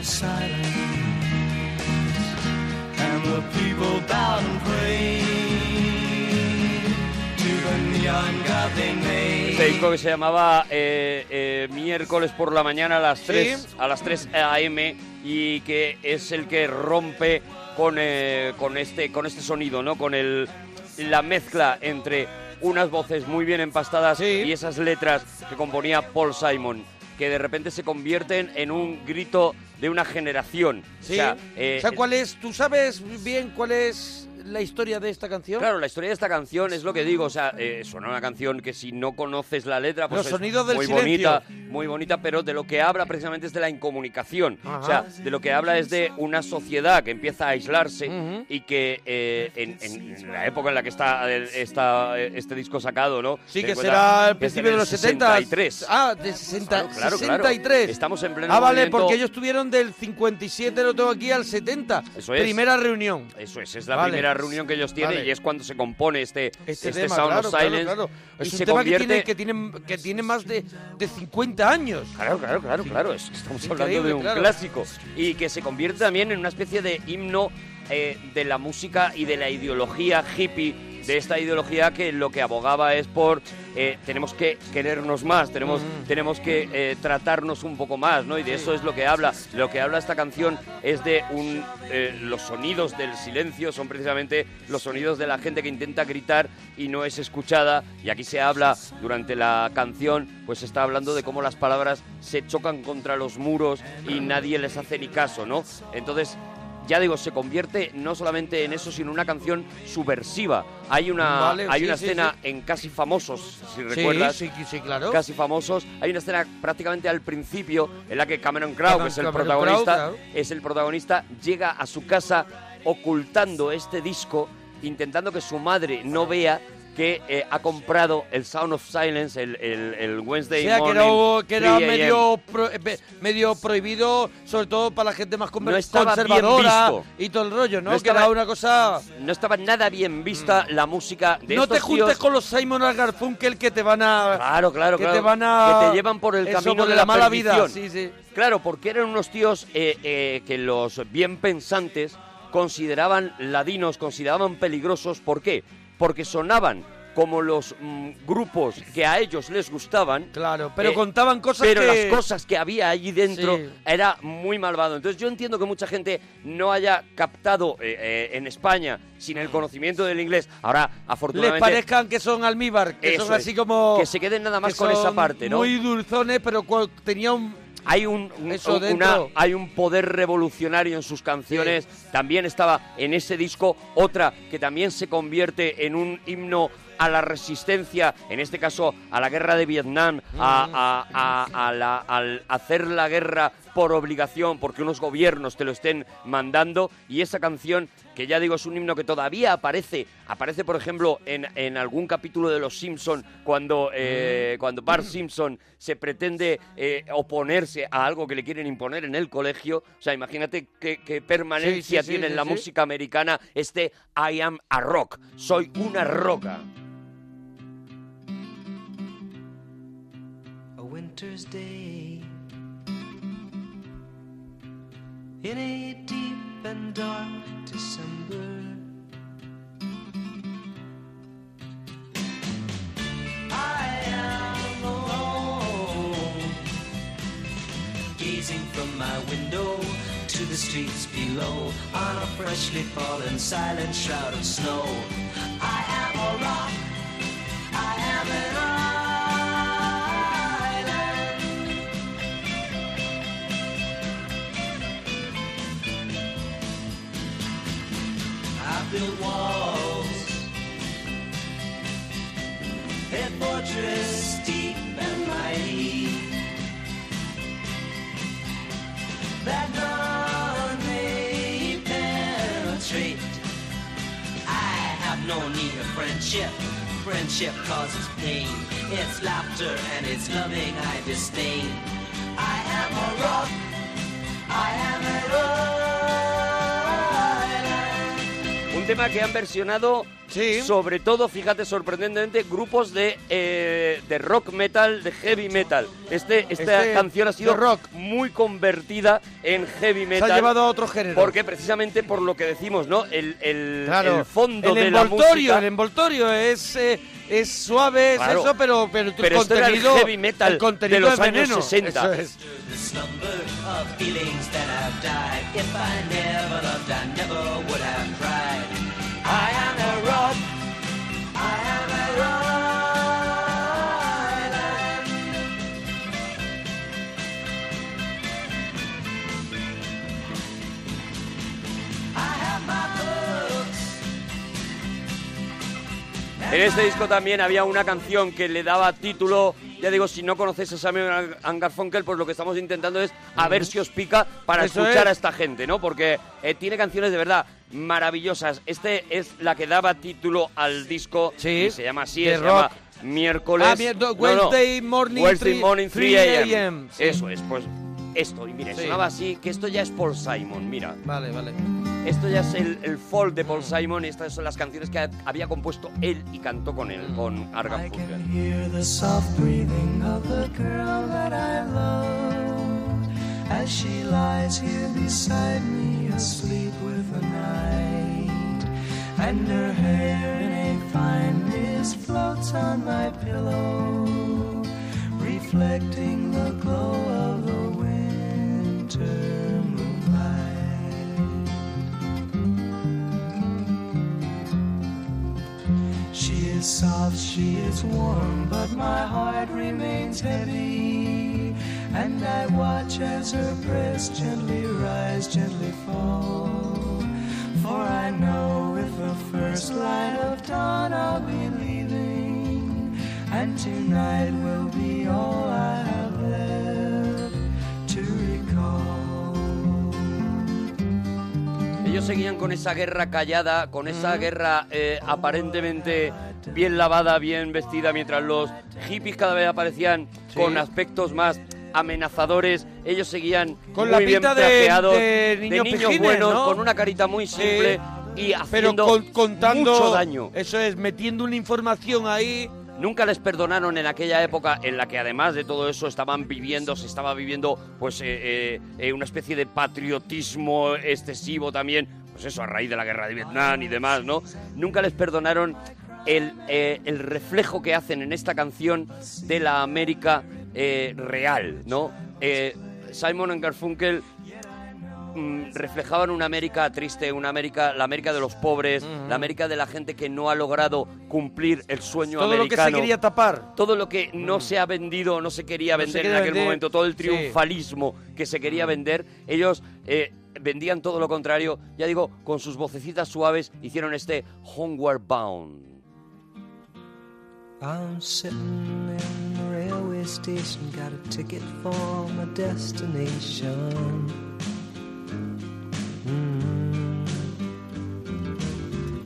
of silence. And the people bowed and prayed to the neon god they made. Este disco que se llamaba eh, eh, Miércoles por la mañana a las 3, a las 3 a.m. y que es el que rompe con, eh, con, este, con este sonido, ¿no? Con el, la mezcla entre unas voces muy bien empastadas y esas letras que componía Paul Simon, que de repente se convierten en un grito de una generación. Sí. O sea, eh, O sea, ¿cuál es? ¿Tú sabes bien cuál es la historia de esta canción? Claro, la historia de esta canción es lo que digo, o sea, eh, suena una canción que si no conoces la letra, pues Los es sonidos del muy silencio. bonita, muy bonita, pero de lo que habla precisamente es de la incomunicación. Ajá. O sea, de lo que habla es de una sociedad que empieza a aislarse y que eh, en, en- la época en la que está esta, eh, este disco sacado, ¿no? Sí, Ten que en cuenta será al que es principio de los 70. 63. Ah, de 60, Claro, claro, claro. 63. Estamos en pleno Ah, vale, movimiento- porque ellos tuvieron del 57, lo tengo aquí, al 70. Eso es. Primera reunión. Eso es, es la Vale. primera reunión que ellos tienen Vale. y es cuando se compone este, Este, este tema, Sound claro, of claro, Silence claro. y Es un se tema convierte... que, tiene, que, tiene, que tiene más de, de 50 años. Claro, claro, claro, claro. es- Estamos hablando Increíble, de un claro. clásico. Y que se convierte también en una especie de himno eh, de la música y de la ideología hippie, de esta ideología que lo que abogaba es por eh, tenemos que querernos más, tenemos, Mm. tenemos que eh, tratarnos un poco más, ¿no? Y de eso es lo que habla. Lo que habla esta canción es de un eh, los sonidos del silencio, son precisamente los sonidos de la gente que intenta gritar y no es escuchada. Y aquí se habla durante la canción, pues se está hablando de cómo las palabras se chocan contra los muros y nadie les hace ni caso, ¿no? Entonces, ya digo, se convierte no solamente en eso, sino en una canción subversiva. Hay una, Vale, hay sí, una sí, escena sí. en Casi Famosos, si recuerdas. sí, sí, claro. Casi Famosos. Hay una escena prácticamente al principio en la que Cameron Crowe, Cameron- que es el Cameron protagonista, claro. es el protagonista, llega a su casa ocultando este disco, intentando que su madre no vea que eh, ha comprado el Sound of Silence, el, el, el O Wednesday sea, que era, que era 3 a.m.. medio, pro- eh, medio prohibido, sobre todo para la gente más conver- No estaba bien conservadora visto. y todo el rollo, ¿no? No que estaba- era una cosa... No estaba nada bien vista la música de Mm. no estos te juntes tíos. con los Simon Garfunkel que te van a... Claro, claro, que claro. te van a... Que te llevan por el eso, camino de la, la mala vida. perdición. Sí, sí. Claro, porque eran unos tíos eh, eh, que los bien pensantes consideraban ladinos, consideraban peligrosos. ¿Por qué? Porque sonaban como los mm, grupos que a ellos les gustaban. Claro, pero eh, contaban cosas pero que... las cosas que había allí dentro Sí. era muy malvado. Entonces yo entiendo que mucha gente no haya captado eh, eh, en España sin el conocimiento del inglés. Ahora, les afortunadamente, parezcan que son almíbar, que son es. así como... que se queden nada más con esa parte, ¿no? Muy dulzones, pero tenía un... hay un, un- Eso una- hay un poder revolucionario en sus canciones. También estaba en ese disco otra que también se convierte en un himno a la resistencia, en este caso a la guerra de Vietnam, a, a- a- a la- al hacer la guerra por obligación, porque unos gobiernos te lo estén mandando. Y esa canción, que ya digo, es un himno que todavía aparece, aparece por ejemplo en, en algún capítulo de Los Simpson cuando, eh, cuando Bart Simpson se pretende eh, oponerse a algo que le quieren imponer en el colegio. O sea, imagínate qué, qué permanencia Sí, sí, sí, tiene en la sí. música americana este I am a rock, soy una roca. a winter's day in a deep and dark December. I am alone, gazing from my window to the streets below on a freshly fallen silent shroud of snow. I am a rock. Friendship. Friendship causes pain. It's laughter and it's loving I disdain. I am a rock. I am an island. Un tema que han versionado Sí. sobre todo, fíjate, sorprendentemente, grupos de, eh, de rock metal, de heavy metal. Este, esta Este canción ha sido rock. muy convertida en heavy Se metal. ha llevado a otro género. Porque precisamente por lo que decimos, ¿no? El, el, Claro, el fondo el de la música... el envoltorio es, eh, es suave, es Claro. eso, pero, pero el Pero el contenido, heavy metal el contenido de los es años veneno. 60. Eso es. the my En este disco también había una canción que le daba título, ya digo, si no conoces a Samuel Garfunkel, pues lo que estamos intentando es a ver si os pica para Eso escuchar es. a esta gente, ¿no? Porque eh, tiene canciones de verdad maravillosas. Este es la que daba título al disco, Sí, y se llama así, se llama. Miércoles... Ah, no, no, Wednesday morning, Wednesday 3 morning 3 a.m. a.m., sí. Eso es, pues esto, y mira, Sí. sonaba así, que esto ya es Paul Simon, mira. Vale, vale. Esto ya es el, el folk de Paul Simon, estas son las canciones que ha- había compuesto él y cantó con él, con Argan I can Funkel. hear the soft breathing of the girl that I love as she lies here beside me, asleep with the night. And her hair in a fine mist floats on my pillow, reflecting the glow of the. She is soft, she is warm, but my heart remains heavy And I watch as her breast gently rise, gently fall. For I know with the first light of dawn I'll be leaving. And tonight will be all I have Ellos seguían con esa guerra callada, con esa guerra eh, aparentemente bien lavada, bien vestida, mientras los hippies cada vez aparecían con aspectos más amenazadores. Ellos seguían Con muy la bien pinta de- trajeados, de niños pijines, buenos, ¿no? con una carita muy simple y Pero haciendo con- contando. mucho daño. Eso es, metiendo una información ahí. Nunca les perdonaron en aquella época en la que además de todo eso estaban viviendo, se estaba viviendo pues eh, eh, eh, una especie de patriotismo excesivo también, pues eso a raíz de la guerra de Vietnam y demás, ¿no? Nunca les perdonaron el, el reflejo que hacen en esta canción de la América real, ¿no? Simon and Garfunkel mm, reflejaban una América triste, una América, la América de los pobres, la América de la gente que no ha logrado cumplir el sueño Todo lo que americano. se quería tapar. Todo lo que no se ha vendido, no se quería No se vender quería en aquel vender, momento, todo el sí. triunfalismo que se quería vender, ellos eh, vendían todo lo contrario. Ya digo, con sus vocecitas suaves hicieron este Homeward Bound. I'm sitting in the railway station, got a ticket for my destination.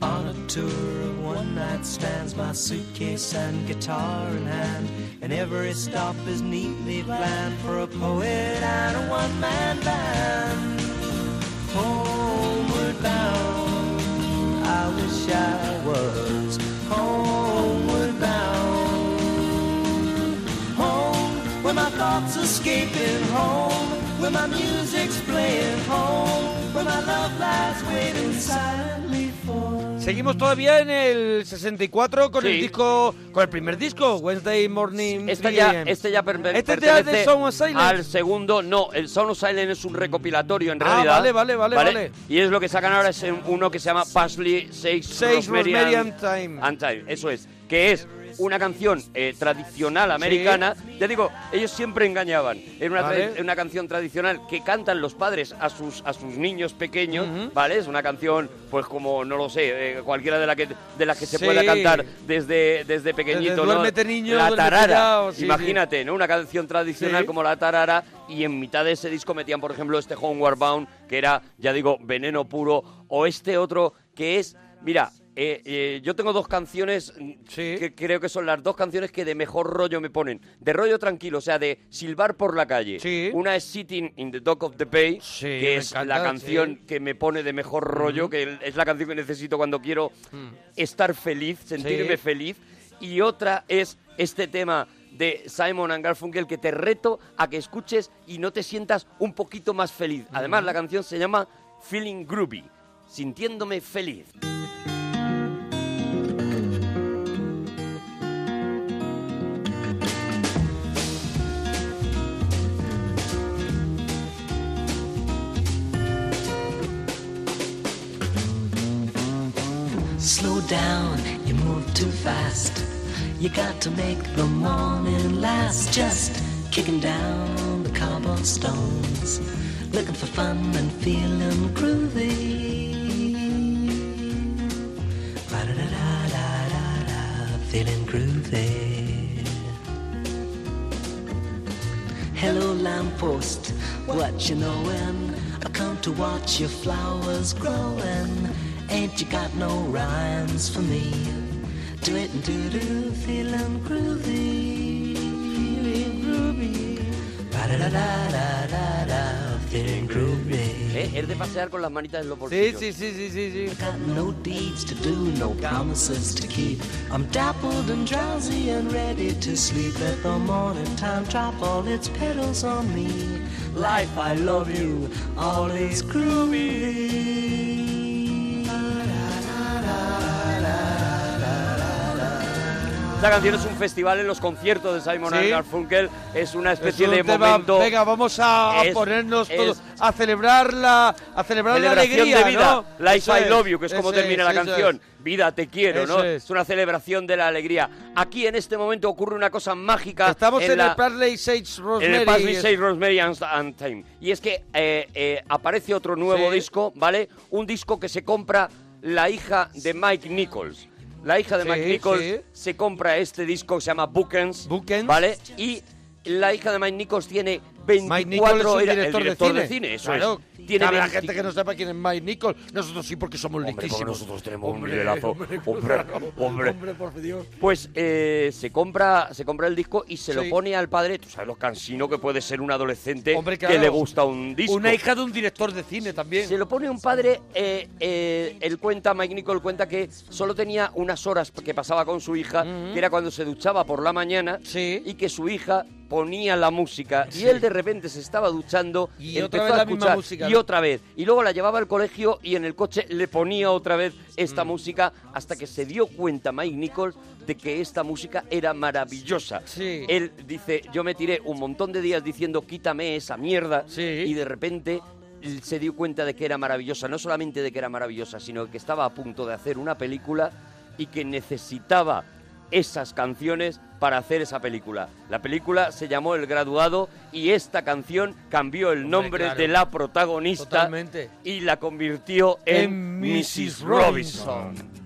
On a tour of one night stands, my suitcase and guitar in hand, and every stop is neatly planned for a poet and a one man band. Homeward bound, I wish I was homeward bound. Home, where my thoughts escaping home, where my music's playing home, where my love lies waiting silently. Seguimos todavía en el 64 con el disco, con el primer disco, Wednesday Morning. Este 3 ya, este ya per- Este pertenece de Sound of Silence. al segundo. No, el Sound of Silence es un recopilatorio en Ah, realidad. vale, vale, vale, vale. Y es lo que sacan ahora es uno que se llama Six, Seis Rosemary Rosemary and- and Time. and Time, Eso es, que es una canción eh, tradicional americana. Ya digo, ellos siempre engañaban. Era una, Vale. una canción tradicional que cantan los padres a sus, a sus niños pequeños, ¿vale? Es una canción, pues como, no lo sé, eh, cualquiera de, la que, de las que se Sí. pueda cantar desde, desde pequeñito, ¿no? Duérmete, niño, La tarara. sí, Imagínate, ¿no? Una canción tradicional Sí. como la tarara y en mitad de ese disco metían, por ejemplo, este Homeward Bound, que era, ya digo, veneno puro, o este otro que es, mira, eh, eh, yo tengo dos canciones mm, que creo que son las dos canciones que de mejor rollo me ponen. De rollo tranquilo, o sea, de silbar por la calle. Una es Sitting in the Dock of the Bay, que me es encanta, la canción sí. que me pone de mejor rollo, que es la canción que necesito cuando quiero estar feliz, sentirme Sí. feliz. Y otra es este tema de Simon and Garfunkel que te reto a que escuches y no te sientas un poquito más feliz. Además, la canción se llama Feeling Groovy, sintiéndome feliz. Slow down, you move too fast. You got to make the morning last. Just kicking down the cobblestones, looking for fun and feeling groovy. Ra-da-da-da-da-da, feeling groovy. Hello, lamppost, what you knowin'? I come to watch your flowers growing. Ain't you got no rhymes for me? Do it and do do, feeling groovy, feeling groovy. Feeling groovy. ¿Eh? Es de pasear con las manitas en los Sí, bolsillos. sí, sí, sí, sí, sí. Got no deeds to do, no promises to keep. I'm dappled and drowsy and ready to sleep. Let the morning time drop all its petals on me. Life, I love you, all is groovy. Esta canción es un festival en los conciertos de Simon Sí. and Garfunkel. Es una Es especie un de tema- momento. Venga, vamos a, ponernos todos a celebrar la a celebrar la alegría, de vida. ¿no? Life Eso I es, love you, que es como termina la canción. Vida te quiero, Eso ¿no? es. una celebración de la alegría. Aquí en este momento ocurre una cosa mágica. Estamos en, la- el Parley Sage Rosemary. en el Parsley Sage Rosemary and, and Thyme. Y es que eh, eh, aparece otro nuevo Sí. disco, ¿vale? Un disco que se compra la hija de Mike Nichols. La hija de Sí, Mike Nichols sí. se compra este disco que se llama Bookends, Bookends. ¿vale? Y la hija de Mike Nichols tiene Mike 24 Nichols es un era director, el director de cine. eso claro. es. Tiene Habrá 20 gente que no sepa quién es Mike Nichols. Nosotros sí, porque somos Hombre, porque nosotros tenemos un Hombre, nivelazo. hombre, Hombre, claro. hombre. Hombre, por Dios. Pues eh, se compra se compra el disco y se Sí. lo pone al padre. Tú sabes lo cansino que puede ser un adolescente Hombre, que claro. le gusta un disco. Una hija de un director de cine también. Se lo pone un padre, eh, eh, él cuenta, Mike Nichol cuenta que solo tenía unas horas que pasaba con su hija, que era cuando se duchaba por la mañana, Sí. y que su hija ponía la música, y él de repente se estaba duchando, Y empezó otra vez a la misma escuchar, música, y ¿no? otra vez, y luego la llevaba al colegio y en el coche le ponía otra vez esta Mm. música, hasta que se dio cuenta Mike Nichols de que esta música era maravillosa. Sí. Él dice, yo me tiré un montón de días diciendo, quítame esa mierda, Sí. y de repente se dio cuenta de que era maravillosa, no solamente de que era maravillosa, sino que estaba a punto de hacer una película y que necesitaba esas canciones para hacer esa película. La película se llamó El Graduado y esta canción cambió el nombre claro. de la protagonista Totalmente. y la convirtió en, En Mrs. Mrs. Robinson. Robinson.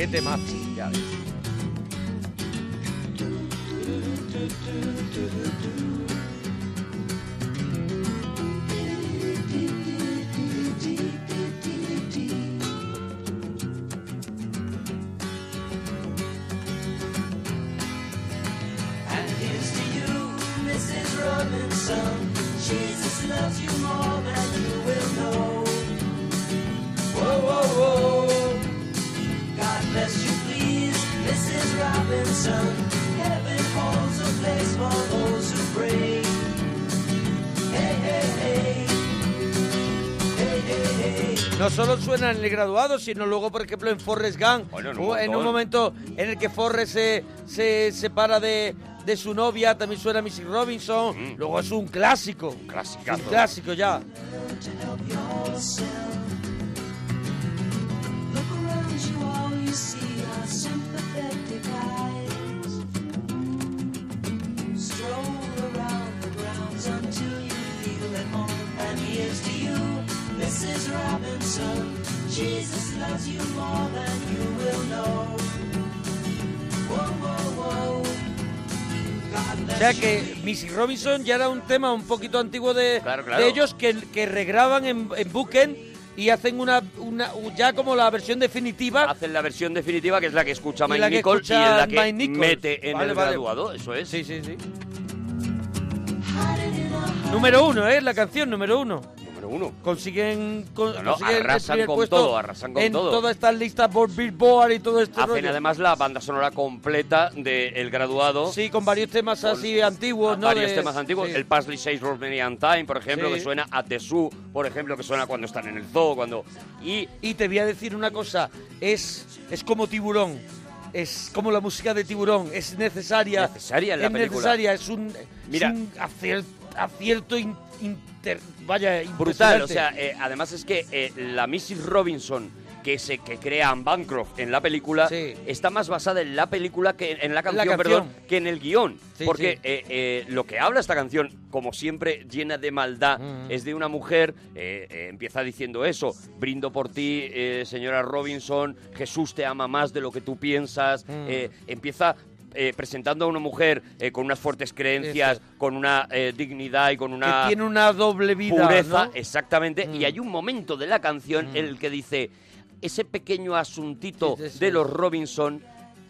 Qué temazo. Ya ves. To. Robinson. Jesus loves you more than you will know. Whoa, whoa, whoa. God bless you, please, Mrs. Robinson. Heaven holds a place for those who pray. Hey, hey, hey. Hey, hey, hey. No solo suena en el graduado, sino luego, por ejemplo, en Forrest Gump. Bueno, en un o en un montón. momento en el que Forrest se, se separa de, de su novia, también suena Mrs. Robinson. Mm. Luego es un clásico. Un clasicazo. clásico ya. You see are sympathetic eyes. Stroll around the grounds until you feel at home. And here's to you, Mrs. Robinson. Jesus loves you more than you will know. Whoa, whoa, whoa. God O bless sea you. que Mrs. Robinson ya era un tema un poquito antiguo de, Claro, claro. de ellos que, que regraban en, en Bookend y hacen una, una ya como la versión definitiva. Hacen la versión definitiva, que es la que escucha Y Mike la que Nichols y escucha es la que mete en Vale, el vale. graduado, eso es. Sí, sí, sí. Número uno, ¿eh? La canción número uno. Uno. Consiguen, con- No, no, consiguen arrasan con todo, arrasan con en todo. todas estas listas por Billboard y todo esto. Hacen además la banda sonora completa de El Graduado. Sí, con varios temas así antiguos, ¿no? Varios De- temas antiguos. sí. El Parsley 6 Rosemary and Time, por ejemplo, Sí. que suena a The Zoo, por ejemplo, que suena cuando están en el zoo, cuando... Y Y te voy a decir una cosa, es, es como tiburón. Es como la música de tiburón, es necesaria. Necesaria en la es película. necesaria, es un, Mira. es un acier- acierto in- inter- vaya, brutal, o sea, eh, además es que eh, la Mrs. Robinson que se que crea Anne Bancroft en la película Sí. está más basada en la película que en la canción, canción. perdón, que en el guion, Sí, porque sí. eh, eh, lo que habla esta canción, como siempre llena de maldad, Mm. es de una mujer eh, empieza diciendo eso, brindo por ti, señora Robinson, Jesús te ama más de lo que tú piensas, Mm. empieza eh, presentando a una mujer eh, con unas fuertes creencias, Eso. con una eh, dignidad y con una que tiene una doble vida. pureza, ¿no? exactamente. Mm. Y hay un momento de la canción en el que dice, ese pequeño asuntito Sí, de los Robinson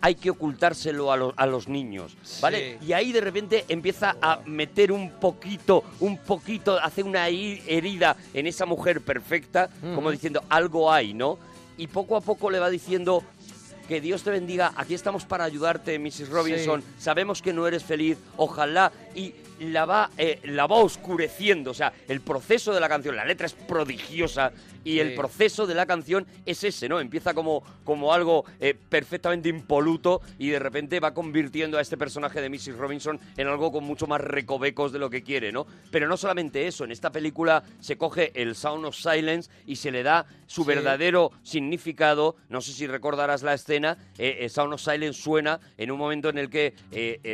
hay que ocultárselo a, los- a los niños, ¿vale? Sí. Y ahí de repente empieza a meter un poquito, un poquito, hace una herida en esa mujer perfecta, como Ujú. diciendo, algo hay, ¿no? Y poco a poco le va diciendo... Que Dios te bendiga, aquí estamos para ayudarte, Mrs. Robinson. Sabemos que no eres feliz, ojalá. Y la va, eh, la va oscureciendo. O sea, el proceso de la canción, la letra es prodigiosa y el proceso de la canción es ese, ¿no? Empieza como, como algo eh, perfectamente impoluto y de repente va convirtiendo a este personaje de Mrs. Robinson en algo con mucho más recovecos de lo que quiere, ¿no? Pero no solamente eso, en esta película se coge el Sound of Silence y se le da su Sí. verdadero significado. No sé si recordarás la escena, eh, eh, Sound of Silence suena en un momento en el que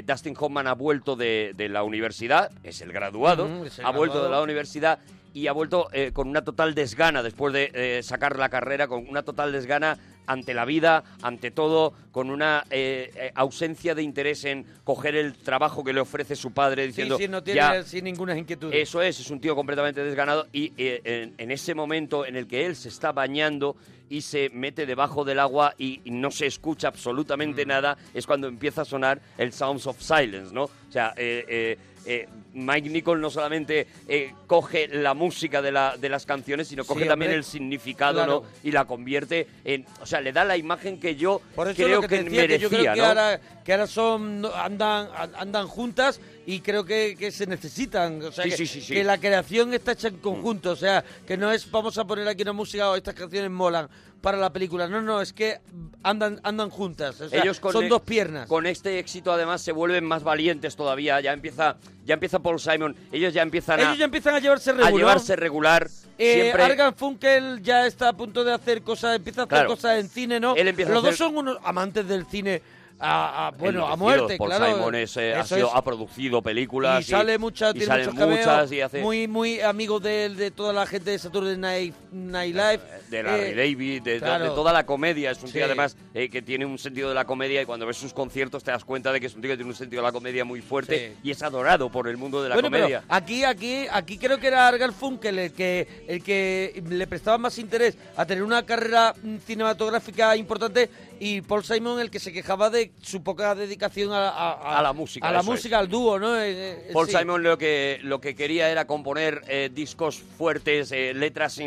Dustin Hoffman ha vuelto de, de la universidad, es el graduado, Ujú, es el ha vuelto de graduado. la universidad y ha vuelto eh, con una total desgana después de eh, sacar la carrera, con una total desgana ante la vida, ante todo, con una eh, eh, ausencia de interés en coger el trabajo que le ofrece su padre, Sí, diciendo sí, no tiene "Ya, sin ninguna inquietud. eso es, es un tío completamente desganado y eh, en, en ese momento en el que él se está bañando y se mete debajo del agua y, y no se escucha absolutamente Mm. nada, es cuando empieza a sonar el Sounds of Silence, ¿no? O sea, eh, eh, Mike Nichol no solamente eh, coge la música de, la, de las canciones, sino Sí, coge también el significado, Claro. ¿no? Y la convierte en... O sea, le da la imagen que yo Por eso creo que, te decía, merecía, que yo creo que ahora, que ahora son andan an- andan juntas y creo que, que se necesitan. O sea, Sí, que, sí, sí, sí. que la creación está hecha en conjunto. O sea, que no es vamos a poner aquí una música o estas canciones molan para la película. No, no, es que andan andan juntas. O sea, Ellos con son e- dos piernas. Con este éxito además se vuelven más valientes todavía. Ya empieza, ya empieza Paul Simon. Ellos ya empiezan a, Ellos ya empiezan a llevarse a regular. llevarse regular. Eh, siempre Argan Funkel ya está a punto de hacer cosas, empieza a hacer Claro. cosas en cine, ¿no? Él empieza a Los dos hacer- son unos amantes del cine, a, a- bueno, a muerte, Paul claro. Simon es, eh, ha, sido- producido películas. y sale muchas, y tiene salen muchos cameos, muchas y hace muy, muy amigo de, de toda la gente de Saturday Night, Night Live. de Larry Eh, David, de, de- claro. de toda la comedia. Es un Sí. tío además eh, que tiene un sentido de la comedia y cuando ves sus conciertos te das cuenta de que es un tío que tiene un sentido de la comedia muy fuerte Sí. y es adorado por el mundo de la bueno, comedia. pero aquí, aquí, aquí creo que era Argan Funkel el que, el que le prestaba más interés a tener una carrera mm, cinematográfica importante y Paul Simon el que se quejaba de su poca dedicación a, a- A la música, a la eso es. música, al dúo, ¿no? Eh, eh, Paul sí. Simon lo que, lo que quería era componer eh, discos fuertes, letras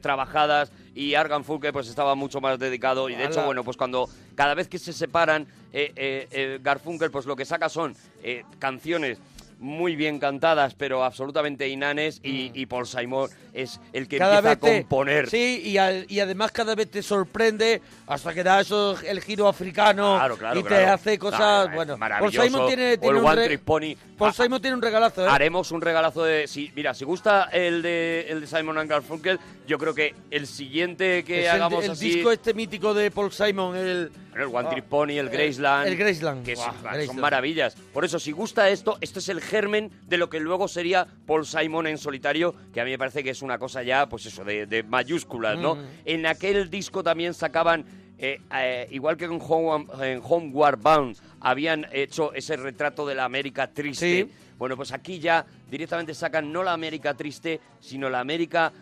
trabajadas y Argan Funke pues estaba mucho más dedicado y de hecho, bueno, pues cuando cada vez que se separan, eh, eh, eh, Garfunkel pues lo que saca son canciones muy bien cantadas pero absolutamente inanes y, y Paul Simon es el que Mm. cada empieza vez te- a componer. sí y, al- y además cada vez te sorprende hasta que da eso el giro africano Claro, claro, y te hace cosas Ah, es bueno Paul. Simon tiene, O tiene el un One Trick Pony. Paul Ah, Simon tiene un regalazo ¿eh? Haremos un regalazo de. Si, mira, si gusta el de, el de Simon and Garfunkel, yo creo que el siguiente que Es el- hagamos el, así. disco este mítico de Paul Simon el el One Ah, Trick Pony, el el- Graceland. el Graceland. Que son Graceland. maravillas. Por eso, si gusta esto, esto es el germen de lo que luego sería Paul Simon en solitario, que a mí me parece que es una cosa ya, pues eso, de, de mayúsculas, ¿no? Mm. En aquel disco también sacaban. eh, eh, igual que en, Home, en Homeward Bound habían hecho ese retrato de la América triste. Sí. Bueno, pues aquí ya directamente sacan no la América triste, sino la América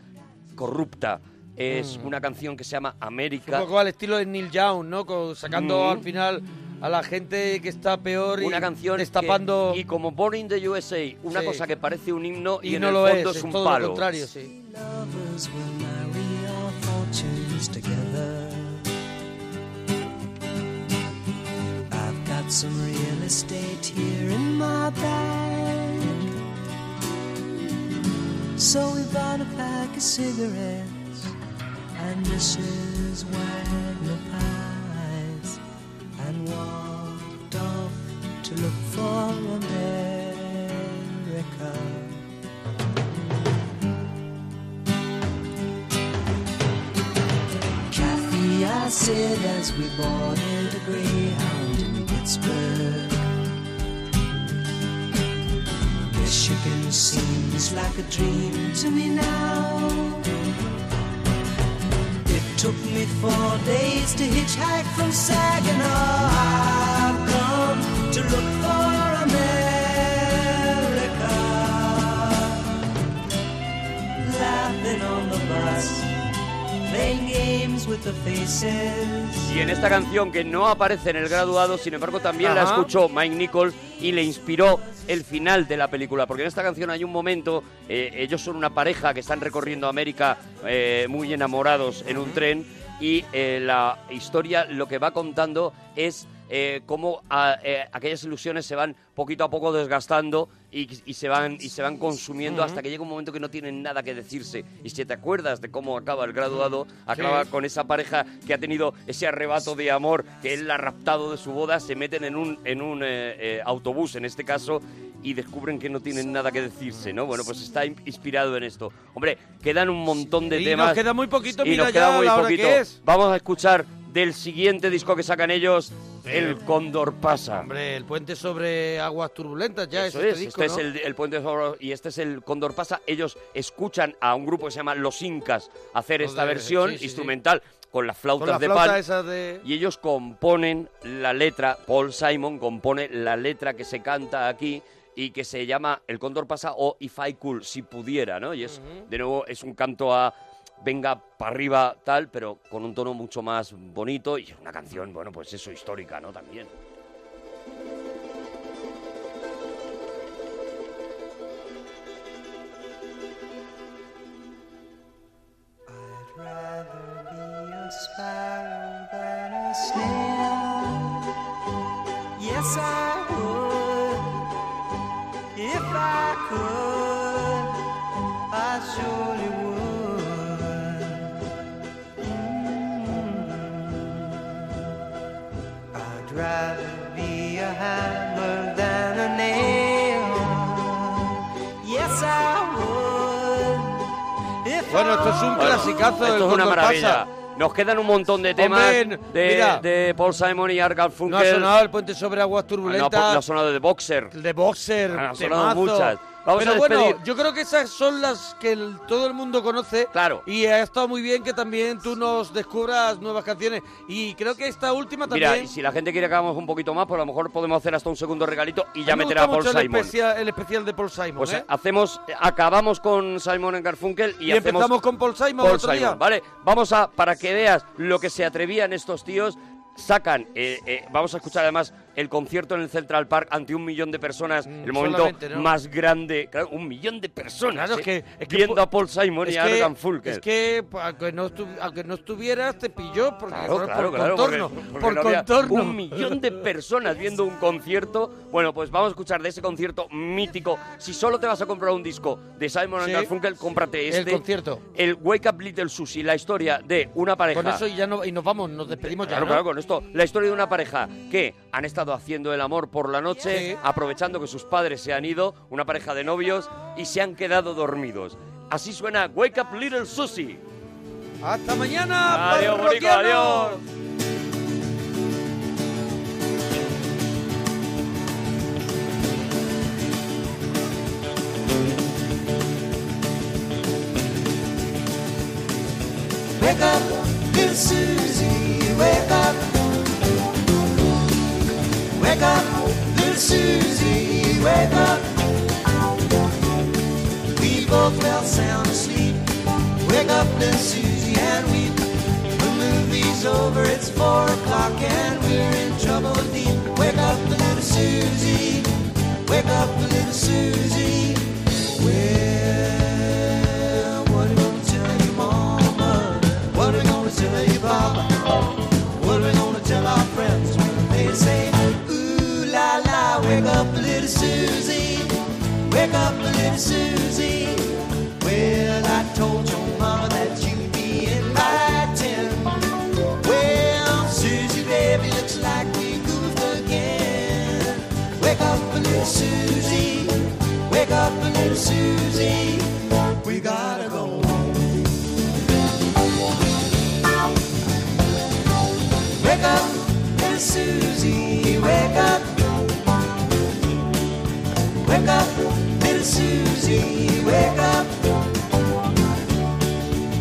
corrupta. Es Mm. una canción que se llama un América. poco al estilo de Neil Young no Con- sacando Mm. al final a la gente que está peor y Una canción que- destapando y como Born in the USA, una Sí. cosa que parece un himno y, y en no el lo fondo es, es, un todo palo. lo contrario sí some real estate here in my bag. So we bought a pack of cigarettes and Mrs. Wagner pies and walked off to look for America. Kathy, I said as we boarded a Greyhound in Pittsburgh. Michigan seems like a dream to me now. Took me four days to hitchhike from Saginaw. I've come to look for America. Laughing on the bus, Y en esta canción que no aparece en el graduado, sin embargo también la escuchó Mike Nichols y le inspiró el final de la película, porque en esta canción hay un momento, eh, ellos son una pareja que están recorriendo América eh, muy enamorados en un tren y eh, la historia lo que va contando es eh, cómo a- eh, aquellas ilusiones se van poquito a poco desgastando y, y se van y se van consumiendo hasta que llega un momento que no tienen nada que decirse. Y si te acuerdas de cómo acaba el graduado, acaba con esa pareja que ha tenido ese arrebato de amor, que él la ha raptado de su boda, se meten en un, en un eh, autobús, en este caso, y descubren que no tienen nada que decirse, ¿no? Bueno, pues está in- inspirado en esto. Hombre, quedan un montón de Y temas. nos queda muy poquito, y mira nos ya queda muy la hora poquito. que es. Vamos a escuchar del siguiente disco que sacan ellos, El Cóndor pasa. Hombre, el puente sobre aguas turbulentas ya Eso es este es, disco, este ¿no? es el, el Puente sobre y este es el Cóndor pasa. Ellos escuchan a un grupo que se llama Los Incas hacer esta versión sí, sí, sí. instrumental con las flautas Con la de pan. de... Y ellos componen la letra, Paul Simon compone la letra que se canta aquí y que se llama El Cóndor pasa o If I Could, si pudiera, ¿no? Y es, de nuevo, es un canto a venga para arriba tal, pero con un tono mucho más bonito y una canción, bueno, pues eso, histórica, ¿no? También. Sparrow than a snail. Esto es un Bueno, clasicazo del Esto es una maravilla. pasa. Nos quedan un montón de temas Hombre, de, mira. de Paul Simon y Art No ha sonado el puente sobre aguas no, turbulentas. no ha sonado de Boxer. de boxer, Han sonado temazo. muchas. Vamos Pero a bueno, yo creo que esas son las que el- todo el mundo conoce. Claro. Y ha estado muy bien que también tú nos descubras nuevas canciones. Y creo que esta última también. Mira, y si la gente quiere que hagamos un poquito más, pues a lo mejor podemos hacer hasta un segundo regalito y A ya mí me meter a gusta Paul mucho el Simon. especial, el especial de Paul Simon. Pues ¿eh? hacemos, acabamos con Simon and Garfunkel y, y hacemos empezamos con Paul Simon Paul otro día. Simon, ¿vale? Vamos a, para que veas lo que se atrevían estos tíos, sacan, eh, eh, vamos a escuchar además el concierto en el Central Park ante un millón de personas, Mm, el momento ¿no? más grande, claro, un millón de personas Claro, eh, es que- es que viendo a Paul Simon y a que, Art Garfunkel. es que aunque, no aunque no estuvieras, te pilló porque, Claro, por, claro, por contorno. porque- porque por no contorno. Un millón de personas viendo un concierto. Bueno, pues vamos a escuchar de ese concierto mítico. Si solo te vas a comprar un disco de Simon Sí. Garfunkel, cómprate este. El concierto. El Wake Up Little Susie, la historia de una pareja. Con eso y ya no, y nos vamos, nos despedimos ya. Claro, ¿no? claro, con esto. La historia de una pareja que han estado haciendo el amor por la noche, Sí. aprovechando que sus padres se han ido, una pareja de novios, y se han quedado dormidos. Así suena Wake Up Little Susie. Hasta mañana. Adiós, parroquianos. adiós. Wake up, little Susie, wake up. Susie, wake up. We both fell sound asleep. Wake up, little Susie, and weep. The movie's over, it's four o'clock, and we're in trouble deep. Wake up, little Susie, wake up, little Susie. Well, what are we gonna tell you, Mama? What are we gonna tell you, Papa? Wake up, little Susie, wake up, little Susie. Well, I told your mama that you'd be in by ten. Well, Susie, baby, looks like we goofed again. Wake up, little Susie, wake up, little Susie. We gotta go home. Wake up, little Susie. wake up.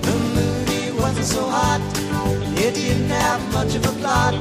The wasn't so hot, it didn't have much of a plot.